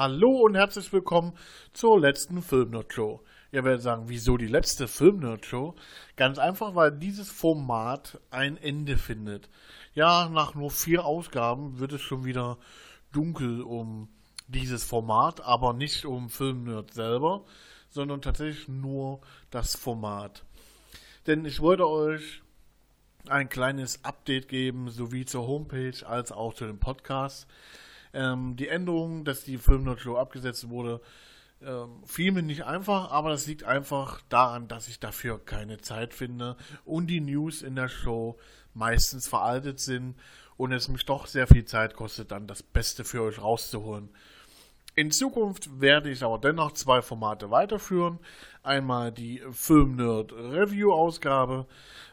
Hallo und herzlich willkommen zur letzten Filmnerd-Show. Ihr werdet sagen, wieso die letzte Filmnerd-Show? Ganz einfach, weil dieses Format ein Ende findet. Ja, nach nur vier Ausgaben wird es schon wieder dunkel um dieses Format, aber nicht um Filmnerd selber, sondern tatsächlich nur das Format. Denn ich wollte euch ein kleines Update geben, sowie zur Homepage als auch zu dem Podcast. Ähm, die Änderung, dass die Filmnerd-Show abgesetzt wurde, ähm, fiel mir nicht einfach, aber das liegt einfach daran, dass ich dafür keine Zeit finde und die News in der Show meistens veraltet sind und es mich doch sehr viel Zeit kostet, dann das Beste für euch rauszuholen. In Zukunft werde ich aber dennoch zwei Formate weiterführen. Einmal die Filmnerd Review Ausgabe,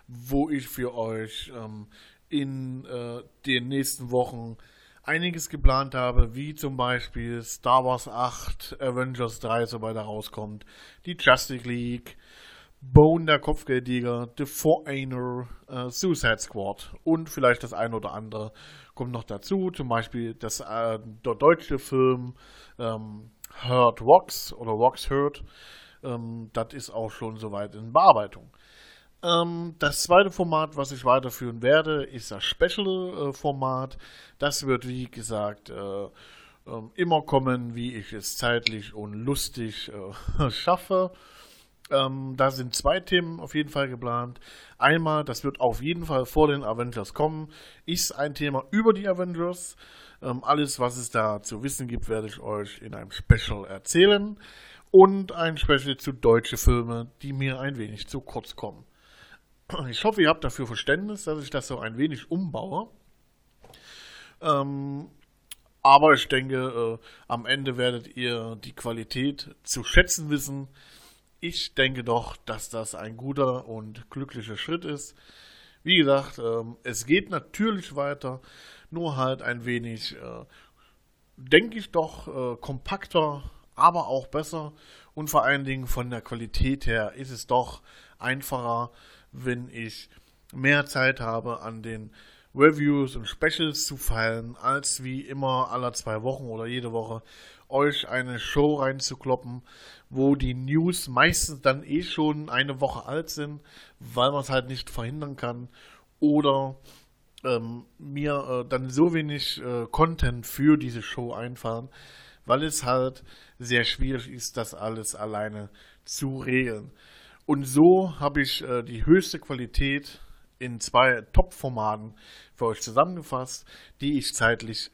wo ich für euch ähm, in äh, den nächsten Wochen einiges geplant habe, wie zum Beispiel Star Wars 8, Avengers 3, sobald er rauskommt, die Justice League, Bone, der Kopfgeldjäger, The Foreigner, äh, Suicide Squad und vielleicht das ein oder andere kommt noch dazu, zum Beispiel das, äh, der deutsche Film ähm, Hurt Rocks oder Rocks Hurt, ähm, das ist auch schon soweit in Bearbeitung. Ähm, das zweite Format, was ich weiterführen werde, ist das Special-Format. Äh, das wird, wie gesagt, äh, äh, immer kommen, wie ich es zeitlich und lustig äh, schaffe. Ähm, da sind zwei Themen auf jeden Fall geplant. Einmal, das wird auf jeden Fall vor den Avengers kommen, ist ein Thema über die Avengers. Ähm, alles, was es da zu wissen gibt, werde ich euch in einem Special erzählen. Und ein Special zu deutsche Filme, die mir ein wenig zu kurz kommen. Ich hoffe, ihr habt dafür Verständnis, dass ich das so ein wenig umbaue. Ähm, aber ich denke, äh, am Ende werdet ihr die Qualität zu schätzen wissen. Ich denke doch, dass das ein guter und glücklicher Schritt ist. Wie gesagt, ähm, es geht natürlich weiter, nur halt ein wenig, äh, denke ich doch, äh, kompakter, aber auch besser. Und vor allen Dingen von der Qualität her ist es doch einfacher, wenn ich mehr Zeit habe, an den Reviews und Specials zu feilen, als wie immer alle zwei Wochen oder jede Woche euch eine Show reinzukloppen, wo die News meistens dann eh schon eine Woche alt sind, weil man es halt nicht verhindern kann oder ähm, mir äh, dann so wenig äh, Content für diese Show einfahren, weil es halt sehr schwierig ist, das alles alleine zu regeln. Und so habe ich äh, die höchste Qualität in zwei Top-Formaten für euch zusammengefasst, die ich zeitlich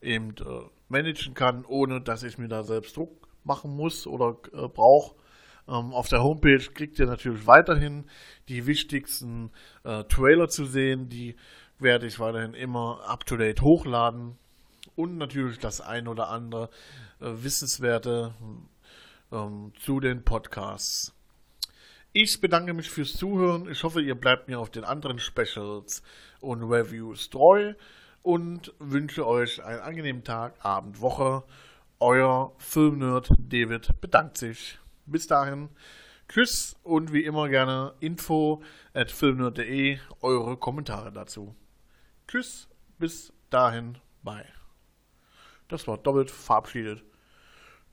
eben äh, managen kann, ohne dass ich mir da selbst Druck machen muss oder äh, brauche. Ähm, auf der Homepage kriegt ihr natürlich weiterhin die wichtigsten äh, Trailer zu sehen, die werde ich weiterhin immer up-to-date hochladen und natürlich das ein oder andere äh, Wissenswerte ähm, zu den Podcasts. Ich bedanke mich fürs Zuhören. Ich hoffe, ihr bleibt mir auf den anderen Specials und Reviews treu und wünsche euch einen angenehmen Tag, Abend, Woche. Euer Filmnerd David bedankt sich. Bis dahin. Tschüss und wie immer gerne info at filmnerd.de eure Kommentare dazu. Tschüss, bis dahin, bye. Das war doppelt verabschiedet.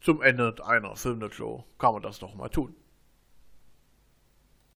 Zum Ende einer Filmnerd-Show kann man das doch mal tun.